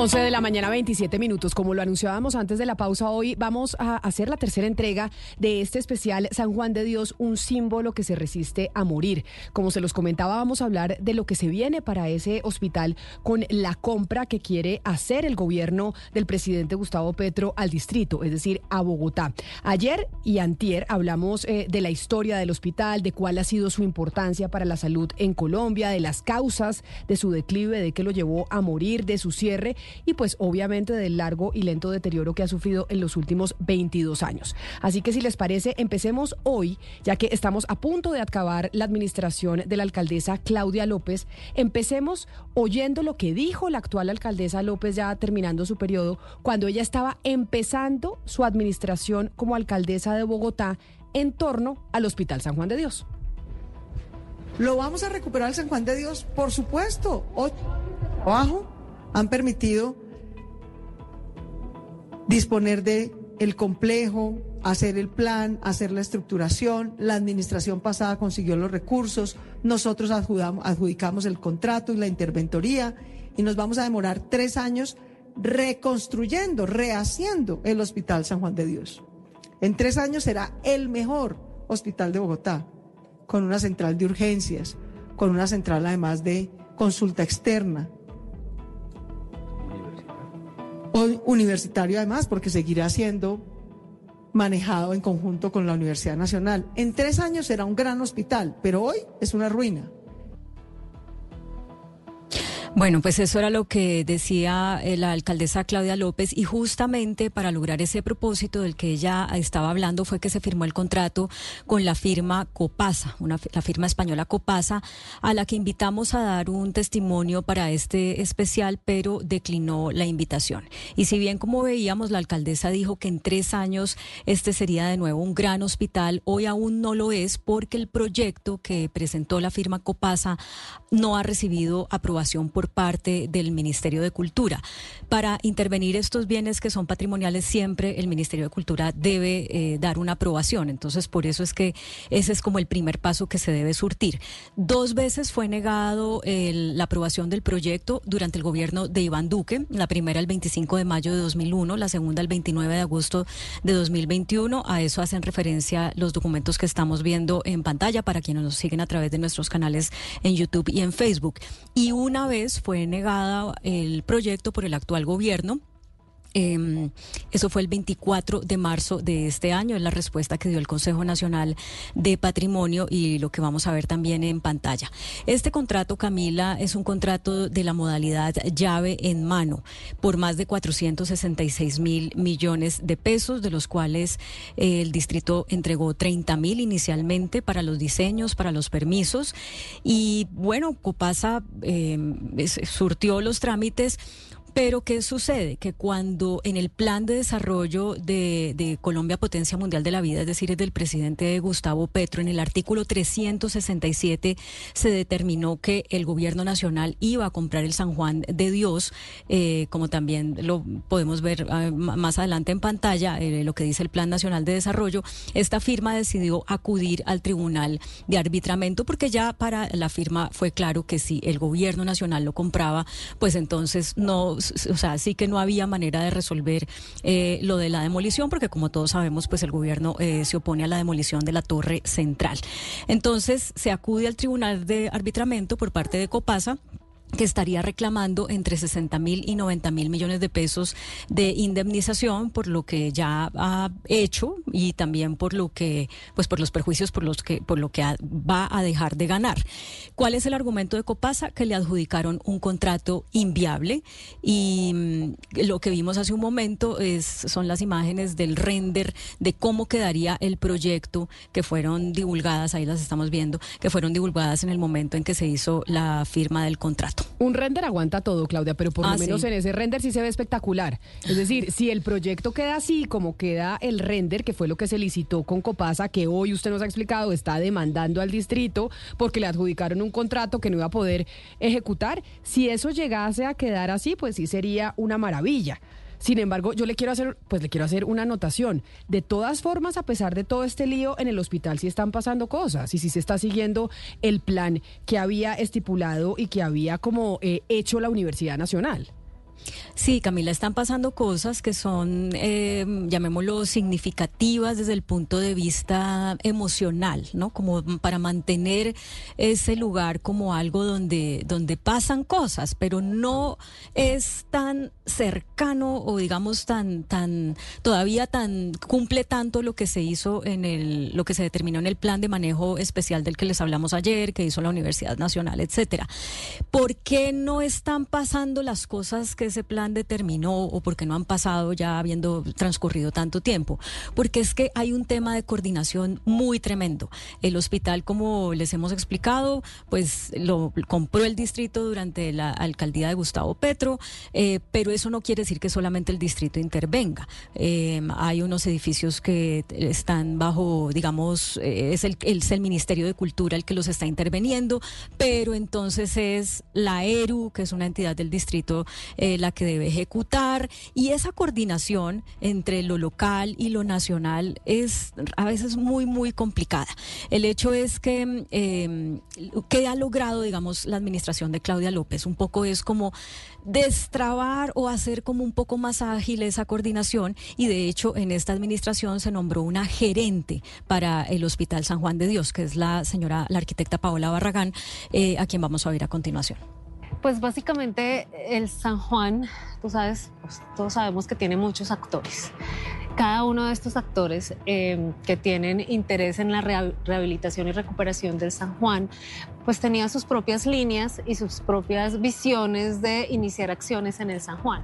11 de la mañana, 27 minutos. Como lo anunciábamos antes de la pausa, hoy vamos a hacer la tercera entrega de este especial San Juan de Dios, un símbolo que se resiste a morir. Como se los comentaba, vamos a hablar de lo que se viene para ese hospital con la compra que quiere hacer el gobierno del presidente Gustavo Petro al distrito, es decir, a Bogotá. Ayer y antier hablamos eh, de la historia del hospital, de cuál ha sido su importancia para la salud en Colombia, de las causas de su declive, de qué lo llevó a morir, de su cierre y pues obviamente del largo y lento deterioro que ha sufrido en los últimos 22 años. Así que si les parece, empecemos hoy, ya que estamos a punto de acabar la administración de la alcaldesa Claudia López, empecemos oyendo lo que dijo la actual alcaldesa López ya terminando su periodo, cuando ella estaba empezando su administración como alcaldesa de Bogotá en torno al Hospital San Juan de Dios. ¿Lo vamos a recuperar el San Juan de Dios? Por supuesto. Abajo han permitido disponer de el complejo, hacer el plan, hacer la estructuración. La administración pasada consiguió los recursos, nosotros adjudicamos el contrato y la interventoría y nos vamos a demorar tres años reconstruyendo, rehaciendo el Hospital San Juan de Dios. En tres años será el mejor hospital de Bogotá, con una central de urgencias, con una central además de consulta externa, universitario además, porque seguirá siendo manejado en conjunto con la Universidad Nacional. En tres años será un gran hospital, pero hoy es una ruina. Bueno, pues eso era lo que decía eh, la alcaldesa Claudia López y justamente para lograr ese propósito del que ella estaba hablando fue que se firmó el contrato con la firma Copasa, una, la firma española Copasa, a la que invitamos a dar un testimonio para este especial, pero declinó la invitación. Y si bien como veíamos, la alcaldesa dijo que en tres años este sería de nuevo un gran hospital, hoy aún no lo es porque el proyecto que presentó la firma Copasa no ha recibido aprobación por por parte del Ministerio de Cultura. Para intervenir estos bienes que son patrimoniales, siempre el Ministerio de Cultura debe eh, dar una aprobación. Entonces, por eso es que ese es como el primer paso que se debe surtir. Dos veces fue negado la aprobación del proyecto durante el gobierno de Iván Duque. La primera el 25 de mayo de 2001, la segunda el 29 de agosto de 2021. A eso hacen referencia los documentos que estamos viendo en pantalla para quienes nos siguen a través de nuestros canales en YouTube y en Facebook. Y una vez fue negada el proyecto por el actual gobierno eh, eso fue el 24 de marzo de este año, es la respuesta que dio el Consejo Nacional de Patrimonio y lo que vamos a ver también en pantalla. Este contrato, Camila, es un contrato de la modalidad llave en mano por más de 466 mil millones de pesos, de los cuales eh, el distrito entregó 30 mil inicialmente para los diseños, para los permisos. Y bueno, Copasa eh, surtió los trámites pero ¿qué sucede? Que cuando en el plan de desarrollo de, Colombia Potencia Mundial de la Vida, es decir, es del presidente Gustavo Petro, en el artículo 367 se determinó que el gobierno nacional iba a comprar el San Juan de Dios, eh, como también lo podemos ver ah, más adelante en pantalla, eh, lo que dice el Plan Nacional de Desarrollo, esta firma decidió acudir al Tribunal de Arbitramento porque ya para la firma fue claro que si el gobierno nacional lo compraba, pues entonces no o sea, sí que no había manera de resolver eh, lo de la demolición, porque como todos sabemos, pues el gobierno eh, se opone a la demolición de la torre central. Entonces se acude al Tribunal de Arbitramento por parte de Copasa que estaría reclamando entre 60 mil y 90 mil millones de pesos de indemnización por lo que ya ha hecho y también por lo que, pues por los perjuicios por los que, por lo que va a dejar de ganar. ¿Cuál es el argumento de Copasa? Que le adjudicaron un contrato inviable y mm, lo que vimos hace un momento es, son las imágenes del render de cómo quedaría el proyecto que fueron divulgadas, ahí las estamos viendo, que fueron divulgadas en el momento en que se hizo la firma del contrato. Un render aguanta todo, Claudia, pero por lo ah, menos en ese render sí se ve espectacular. Es decir, si el proyecto queda así como queda el render, que fue lo que se licitó con Copasa, que hoy usted nos ha explicado, está demandando al distrito porque le adjudicaron un contrato que no iba a poder ejecutar, si eso llegase a quedar así, pues sí sería una maravilla. Sin embargo, yo le quiero hacer, pues le quiero hacer una anotación. De todas formas, a pesar de todo este lío, en el hospital sí están pasando cosas y sí se está siguiendo el plan que había estipulado y que había como eh, hecho la Universidad Nacional. Sí, Camila, están pasando cosas que son, eh, llamémoslo, significativas desde el punto de vista emocional, ¿no? Como para mantener ese lugar como algo donde, donde pasan cosas, pero no es tan cercano o digamos tan, tan, todavía tan, cumple tanto lo que se hizo en el, lo que se determinó en el plan de manejo especial del que les hablamos ayer, que hizo la Universidad Nacional, etcétera. ¿Por qué no están pasando las cosas que ese plan determinó o porque no han pasado ya habiendo transcurrido tanto tiempo? Porque es que hay un tema de coordinación muy tremendo. El hospital, como les hemos explicado, pues lo compró el distrito durante la alcaldía de Gustavo Petro, eh, pero eso no quiere decir que solamente el distrito intervenga. Eh, hay unos edificios que están bajo, digamos, eh, es, el, es el Ministerio de Cultura el que los está interviniendo, pero entonces es la ERU, que es una entidad del distrito, la que debe ejecutar y esa coordinación entre lo local y lo nacional es a veces muy, muy complicada. El hecho es que, eh, que ha logrado, digamos, la administración de Claudia López, un poco es como destrabar o hacer como un poco más ágil esa coordinación y de hecho en esta administración se nombró una gerente para el Hospital San Juan de Dios, que es la señora, la arquitecta Paola Barragán, eh, a quien vamos a oír a continuación. Pues básicamente el San Juan, tú sabes, pues todos sabemos que tiene muchos actores. Cada uno de estos actores eh, que tienen interés en la rehabilitación y recuperación del San Juan, pues tenía sus propias líneas y sus propias visiones de iniciar acciones en el San Juan.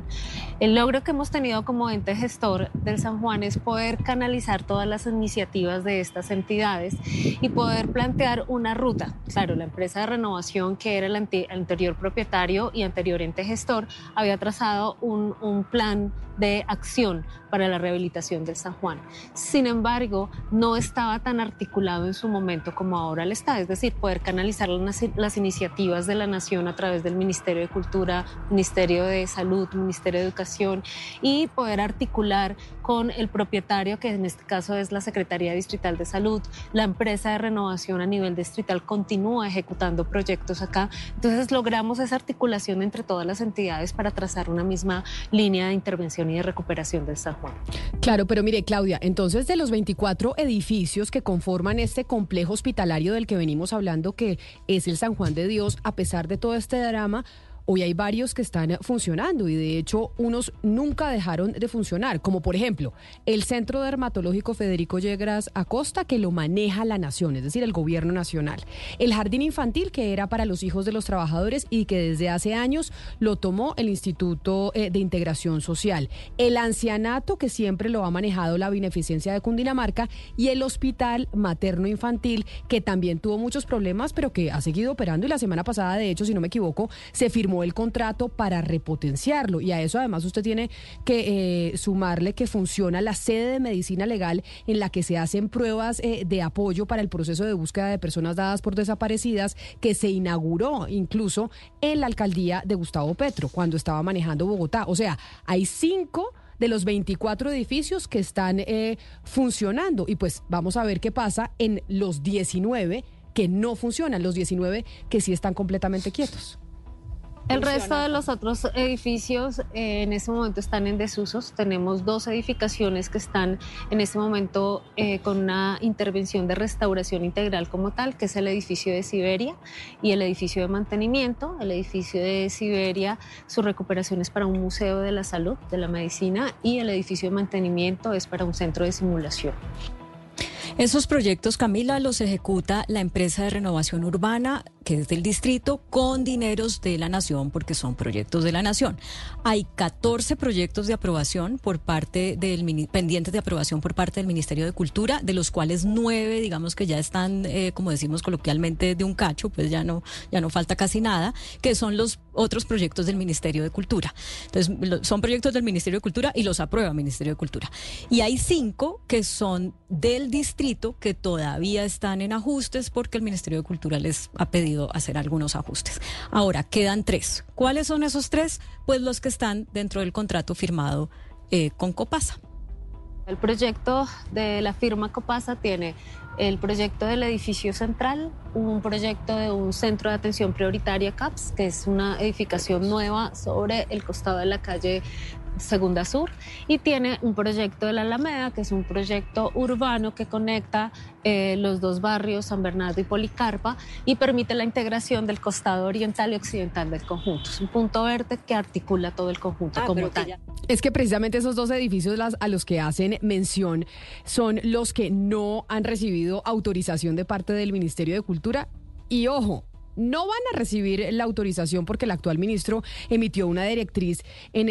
El logro que hemos tenido como ente gestor del San Juan es poder canalizar todas las iniciativas de estas entidades y poder plantear una ruta. Claro, la empresa de renovación que era el anterior propietario y anterior ente gestor había trazado un, un plan de acción para la rehabilitación del San Juan. Sin embargo, no estaba tan articulado en su momento como ahora lo está, es decir, poder canalizar las, iniciativas de la nación a través del Ministerio de Cultura, Ministerio de Salud, Ministerio de Educación y poder articular con el propietario, que en este caso es la Secretaría Distrital de Salud, la empresa de renovación a nivel distrital continúa ejecutando proyectos acá. Entonces logramos esa articulación entre todas las entidades para trazar una misma línea de intervención y de recuperación del San Juan. Claro, pero mire, Claudia, entonces de los 24 edificios que conforman este complejo hospitalario del que venimos hablando, que es el San Juan de Dios, a pesar de todo este drama, Hoy hay varios que están funcionando y de hecho unos nunca dejaron de funcionar, como por ejemplo el Centro Dermatológico Federico Yegras Acosta, que lo maneja la nación, es decir, el gobierno nacional. El Jardín Infantil, que era para los hijos de los trabajadores y que desde hace años lo tomó el Instituto eh, de Integración Social. El Ancianato, que siempre lo ha manejado la Beneficencia de Cundinamarca. Y el Hospital Materno Infantil, que también tuvo muchos problemas, pero que ha seguido operando. Y la semana pasada, de hecho, si no me equivoco, se firmó el contrato para repotenciarlo. Y a eso además usted tiene que eh, sumarle que funciona la sede de medicina legal en la que se hacen pruebas eh, de apoyo para el proceso de búsqueda de personas dadas por desaparecidas, que se inauguró incluso en la alcaldía de Gustavo Petro cuando estaba manejando Bogotá. O sea, hay cinco de los 24 edificios que están eh, funcionando. Y pues vamos a ver qué pasa en los 19 que no funcionan, los 19 que sí están completamente quietos. El resto de los otros edificios eh, en este momento están en desusos. Tenemos dos edificaciones que están en este momento eh, con una intervención de restauración integral como tal, que es el edificio de Siberia y el edificio de mantenimiento. El edificio de Siberia, su recuperación es para un museo de la salud, de la medicina, y el edificio de mantenimiento es para un centro de simulación. Esos proyectos, Camila, los ejecuta la empresa de renovación urbana que es del distrito, con dineros de la nación, porque son proyectos de la nación. Hay 14 proyectos de aprobación por parte del pendientes de aprobación por parte del Ministerio de Cultura, de los cuales nueve, digamos que ya están, eh, como decimos coloquialmente, de un cacho, pues ya no, ya no falta casi nada, que son los otros proyectos del Ministerio de Cultura. Entonces, son proyectos del Ministerio de Cultura y los aprueba el Ministerio de Cultura. Y hay cinco que son del distrito que todavía están en ajustes porque el Ministerio de Cultura les ha pedido hacer algunos ajustes. Ahora, quedan tres. ¿Cuáles son esos tres? Pues los que están dentro del contrato firmado eh, con Copasa. El proyecto de la firma Copasa tiene el proyecto del edificio central, un proyecto de un centro de atención prioritaria CAPS, que es una edificación nueva sobre el costado de la calle Segunda Sur y tiene un proyecto de la Alameda, que es un proyecto urbano que conecta eh, los dos barrios, San Bernardo y Policarpa, y permite la integración del costado oriental y occidental del conjunto. Es un punto verde que articula todo el conjunto ah, como tal. Es que precisamente esos dos edificios a los que hacen mención son los que no han recibido autorización de parte del Ministerio de Cultura. Y ojo, no van a recibir la autorización porque el actual ministro emitió una directriz en,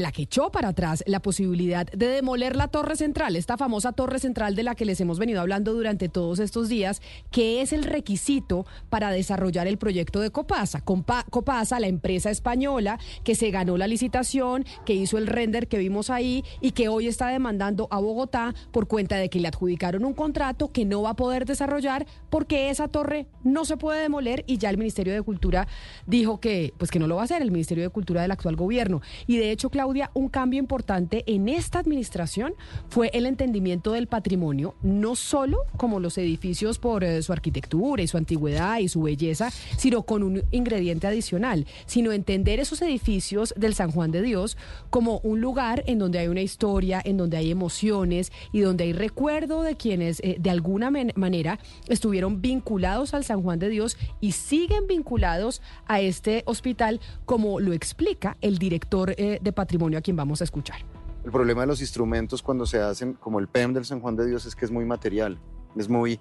la que echó para atrás la posibilidad de demoler la torre central, esta famosa torre central de la que les hemos venido hablando durante todos estos días, que es el requisito para desarrollar el proyecto de Copasa. Copasa, la empresa española que se ganó la licitación, que hizo el render que vimos ahí y que hoy está demandando a Bogotá por cuenta de que le adjudicaron un contrato que no va a poder desarrollar porque esa torre no se puede demoler y ya el Ministerio de Cultura dijo que, pues que no lo va a hacer, el Ministerio de Cultura del actual gobierno. Y de hecho, Claudia, un cambio importante en esta administración fue el entendimiento del patrimonio, no solo como los edificios por eh, su arquitectura y su antigüedad y su belleza, sino con un ingrediente adicional, sino entender esos edificios del San Juan de Dios como un lugar en donde hay una historia, en donde hay emociones y donde hay recuerdo de quienes eh, de alguna manera estuvieron vinculados al San Juan de Dios y sí siguen vinculados a este hospital, como lo explica el director eh, de patrimonio a quien vamos a escuchar. El problema de los instrumentos cuando se hacen, como el PEM del San Juan de Dios, es que es muy material, es muy,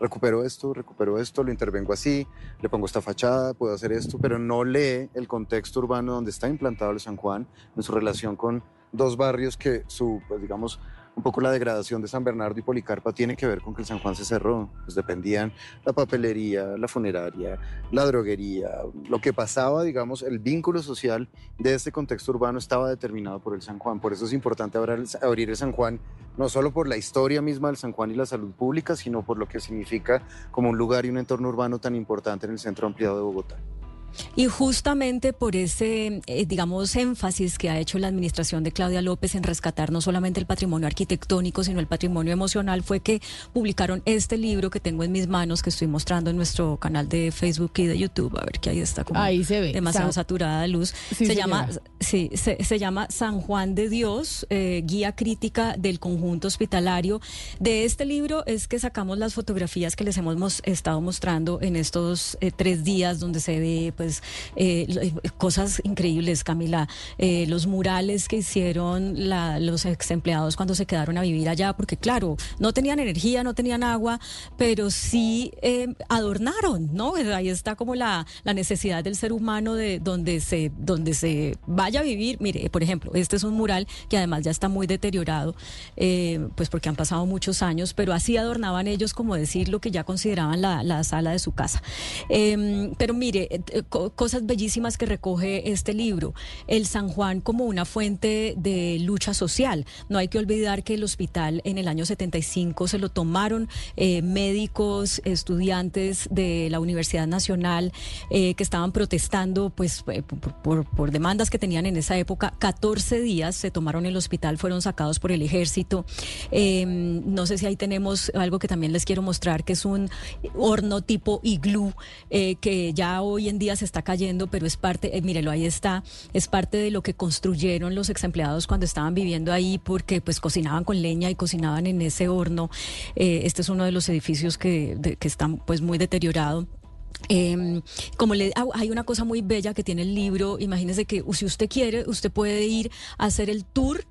recupero esto, recupero esto, lo intervengo así, le pongo esta fachada, puedo hacer esto, pero no lee el contexto urbano donde está implantado el San Juan, en su relación con dos barrios que su, pues digamos, un poco la degradación de San Bernardo y Policarpa tiene que ver con que el San Juan se cerró. Pues dependían la papelería, la funeraria, la droguería, lo que pasaba, digamos, el vínculo social de este contexto urbano estaba determinado por el San Juan. Por eso es importante abrir el San Juan, no solo por la historia misma del San Juan y la salud pública, sino por lo que significa como un lugar y un entorno urbano tan importante en el centro ampliado de Bogotá. Y justamente por ese, eh, digamos, énfasis que ha hecho la administración de Claudia López en rescatar no solamente el patrimonio arquitectónico, sino el patrimonio emocional, fue que publicaron este libro que tengo en mis manos, que estoy mostrando en nuestro canal de Facebook y de YouTube. A ver que ahí está como ahí se ve. demasiado saturada de luz. se, llama, sí, se, llama San Juan de Dios, eh, guía crítica del conjunto hospitalario. De este libro es que sacamos las fotografías que les hemos estado mostrando en estos eh, tres días donde se ve pues, pues, eh, eh, cosas increíbles, Camila. Eh, los murales que hicieron los ex empleados cuando se quedaron a vivir allá, porque claro, no tenían energía, no tenían agua, pero sí adornaron, ¿no? Ahí está como la, la necesidad del ser humano de donde se, donde se vaya a vivir. Mire, por ejemplo, este es un mural que además ya está muy deteriorado, pues porque han pasado muchos años, pero así adornaban ellos como decir lo que ya consideraban la, la sala de su casa. Em, pero mire, cosas bellísimas que recoge este libro. El San Juan como una fuente de lucha social. No hay que olvidar que el hospital en el año 75 se lo tomaron eh, médicos, estudiantes de la Universidad Nacional eh, que estaban protestando pues eh, por, demandas que tenían en esa época. 14 días se tomaron el hospital, fueron sacados por el ejército. Em, no sé si ahí tenemos algo que también les quiero mostrar, que es un horno tipo iglú que ya hoy en día se está cayendo, pero es parte, eh, mírelo, ahí está, es parte de lo que construyeron los ex empleados cuando estaban viviendo ahí, porque pues cocinaban con leña y cocinaban en ese horno. Eh, este es uno de los edificios que, que están pues muy deteriorado. Em, como le, ah, hay una cosa muy bella que tiene el libro, imagínese que si usted quiere, usted puede ir a hacer el tour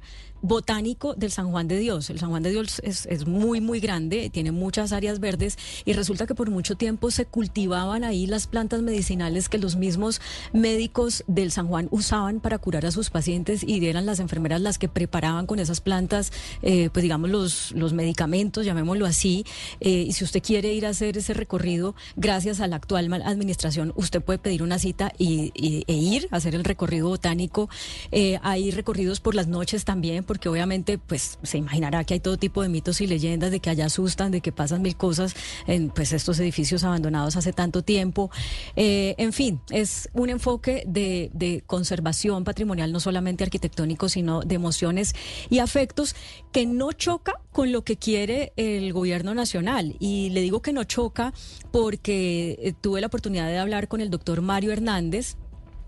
botánico del San Juan de Dios. El San Juan de Dios es, muy, muy grande, tiene muchas áreas verdes y resulta que por mucho tiempo se cultivaban ahí las plantas medicinales que los mismos médicos del San Juan usaban para curar a sus pacientes y eran las enfermeras las que preparaban con esas plantas, eh, pues digamos, los, los medicamentos, llamémoslo así. Eh, y si usted quiere ir a hacer ese recorrido, gracias a la actual administración, usted puede pedir una cita y, e ir a hacer el recorrido botánico. Eh, hay recorridos por las noches también, porque obviamente pues se imaginará que hay todo tipo de mitos y leyendas de que allá asustan, de que pasan mil cosas en pues estos edificios abandonados hace tanto tiempo. Eh, en fin, es un enfoque de, conservación patrimonial, no solamente arquitectónico, sino de emociones y afectos que no choca con lo que quiere el gobierno nacional. Y le digo que no choca porque eh, tuve la oportunidad de hablar con el doctor Mario Hernández,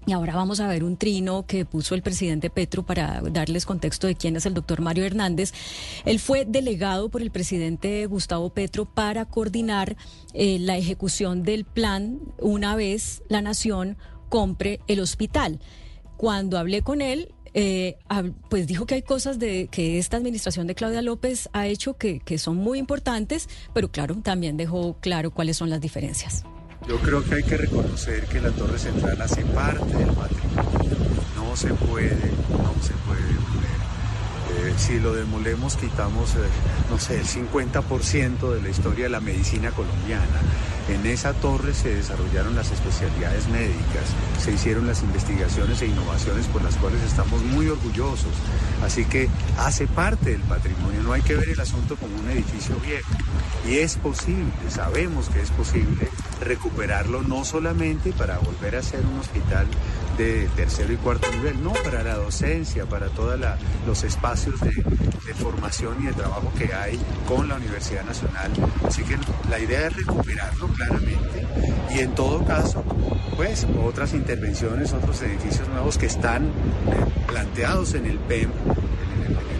y ahora vamos a ver un trino que puso el presidente Petro para darles contexto de quién es el doctor Mario Hernández. Él fue delegado por el presidente Gustavo Petro para coordinar eh, la ejecución del plan una vez la nación compre el hospital. Cuando hablé con él, eh, pues dijo que hay cosas de que esta administración de Claudia López ha hecho que, que son muy importantes, pero claro, también dejó claro cuáles son las diferencias. Yo creo que hay que reconocer que la Torre Central hace parte del patrimonio. No se puede, no se puede si lo demolemos, quitamos, eh, no sé, el 50% de la historia de la medicina colombiana. En esa torre se desarrollaron las especialidades médicas, se hicieron las investigaciones e innovaciones por las cuales estamos muy orgullosos. Así que hace parte del patrimonio, no hay que ver el asunto como un edificio viejo. Y es posible, sabemos que es posible recuperarlo no solamente para volver a ser un hospital de tercero y cuarto nivel, no para la docencia, para todos los espacios de, de, formación y de trabajo que hay con la Universidad Nacional. Así que la idea es recuperarlo claramente y en todo caso, pues otras intervenciones, otros edificios nuevos que están eh, planteados en el PEM,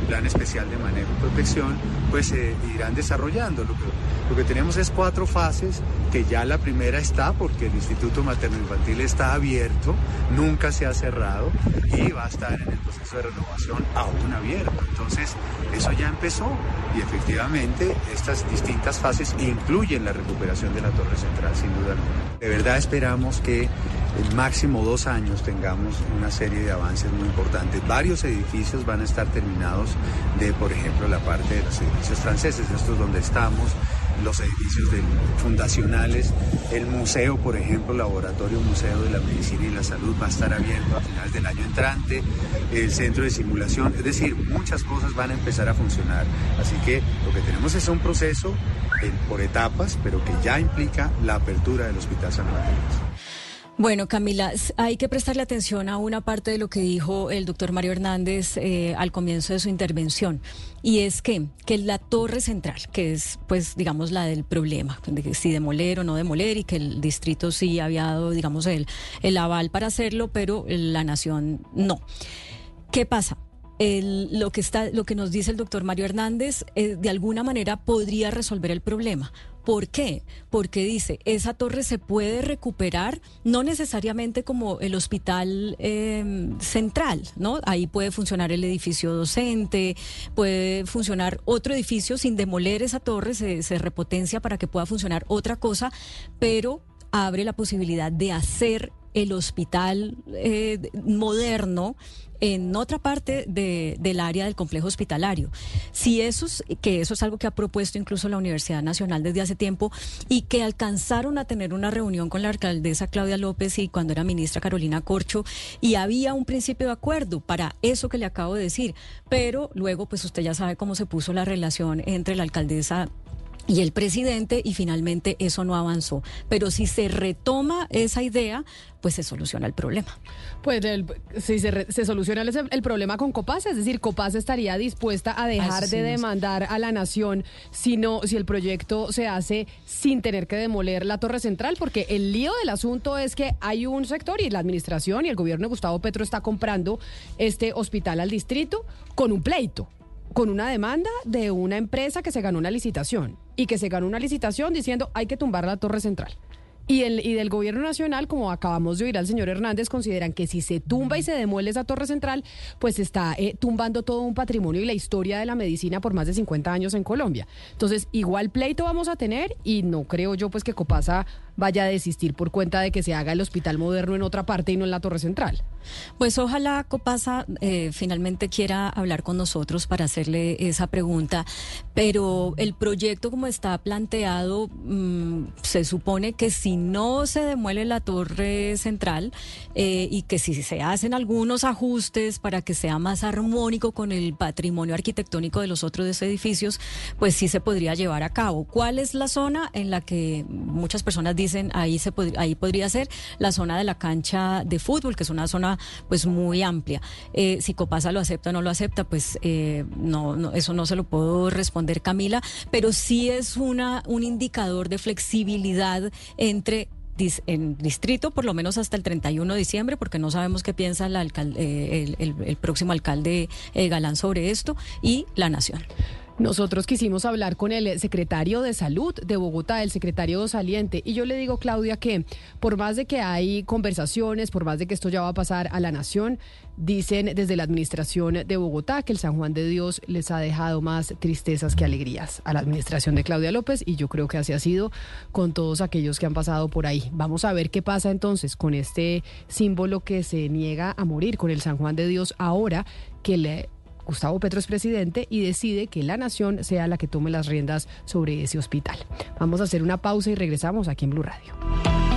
Plan Especial de Manejo y Protección, pues se irán desarrollando. Lo que, lo que tenemos es cuatro fases, que ya la primera está porque el Instituto Materno Infantil está abierto, nunca se ha cerrado y va a estar en el proceso de renovación aún abierto. Entonces, eso ya empezó y efectivamente estas distintas fases incluyen la recuperación de la Torre Central, sin duda alguna. De verdad esperamos que máximo dos años tengamos una serie de avances muy importantes. Varios edificios van a estar terminados de, por ejemplo, la parte de los edificios franceses, esto es donde estamos, los edificios fundacionales, el museo, por ejemplo, Laboratorio Museo de la Medicina y la Salud va a estar abierto a finales del año entrante, el centro de simulación, es decir, muchas cosas van a empezar a funcionar. Así que lo que tenemos es un proceso eh, por etapas, pero que ya implica la apertura del Hospital San Juan. Bueno, Camila, hay que prestarle atención a una parte de lo que dijo el doctor Mario Hernández eh, al comienzo de su intervención, y es que, que la torre central, que es, pues, digamos, la del problema, de si demoler o no demoler, y que el distrito sí había dado, digamos, el, el aval para hacerlo, pero la nación no. ¿Qué pasa? El, lo que está, lo que nos dice el doctor Mario Hernández, eh, de alguna manera podría resolver el problema. ¿Por qué? Porque dice, esa torre se puede recuperar, no necesariamente como el hospital eh, central, ¿no? Ahí puede funcionar el edificio docente, puede funcionar otro edificio sin demoler esa torre, se, se repotencia para que pueda funcionar otra cosa, pero abre la posibilidad de hacer el hospital eh, moderno en otra parte de, del área del complejo hospitalario. Si eso es, que eso es algo que ha propuesto incluso la Universidad Nacional desde hace tiempo y que alcanzaron a tener una reunión con la alcaldesa Claudia López y cuando era ministra Carolina Corcho y había un principio de acuerdo para eso que le acabo de decir, pero luego pues usted ya sabe cómo se puso la relación entre la alcaldesa y el presidente y finalmente eso no avanzó. Pero si se retoma esa idea, pues se soluciona el problema. Pues si se, soluciona el, problema con Copaz, es decir, Copaz estaría dispuesta a dejar de demandar a la nación si, si el proyecto se hace sin tener que demoler la torre central, porque el lío del asunto es que hay un sector y la administración y el gobierno de Gustavo Petro está comprando este hospital al distrito con un pleito con una demanda de una empresa que se ganó una licitación y que se ganó una licitación diciendo hay que tumbar la torre central. Y, el, y del gobierno nacional, como acabamos de oír al señor Hernández, consideran que si se tumba y se demuele esa torre central, pues está eh, tumbando todo un patrimonio y la historia de la medicina por más de 50 años en Colombia. Entonces, igual pleito vamos a tener y no creo yo pues que Copasa vaya a desistir por cuenta de que se haga el hospital moderno en otra parte y no en la Torre Central. Pues ojalá Copasa eh, finalmente quiera hablar con nosotros para hacerle esa pregunta, pero el proyecto como está planteado, mm, se supone que si no se demuele la torre central eh, y que si se hacen algunos ajustes para que sea más armónico con el patrimonio arquitectónico de los otros edificios, pues sí se podría llevar a cabo. ¿Cuál es la zona en la que muchas personas dicen ahí se ahí podría ser la zona de la cancha de fútbol, que es una zona pues muy amplia. Eh, si Copasa lo acepta o no lo acepta, pues eh, no, eso no se lo puedo responder Camila, pero sí es una un indicador de flexibilidad entre en distrito, por lo menos hasta el 31 de diciembre, porque no sabemos qué piensa eh, el, próximo alcalde Galán sobre esto, y la nación. Nosotros quisimos hablar con el secretario de Salud de Bogotá, el secretario saliente, y yo le digo, Claudia, que por más de que hay conversaciones, por más de que esto ya va a pasar a la nación, dicen desde la administración de Bogotá que el San Juan de Dios les ha dejado más tristezas que alegrías a la administración de Claudia López, y yo creo que así ha sido con todos aquellos que han pasado por ahí. Vamos a ver qué pasa entonces con este símbolo que se niega a morir, con el San Juan de Dios ahora que le Gustavo Petro es presidente y decide que la nación sea la que tome las riendas sobre ese hospital. Vamos a hacer una pausa y regresamos aquí en Blue Radio.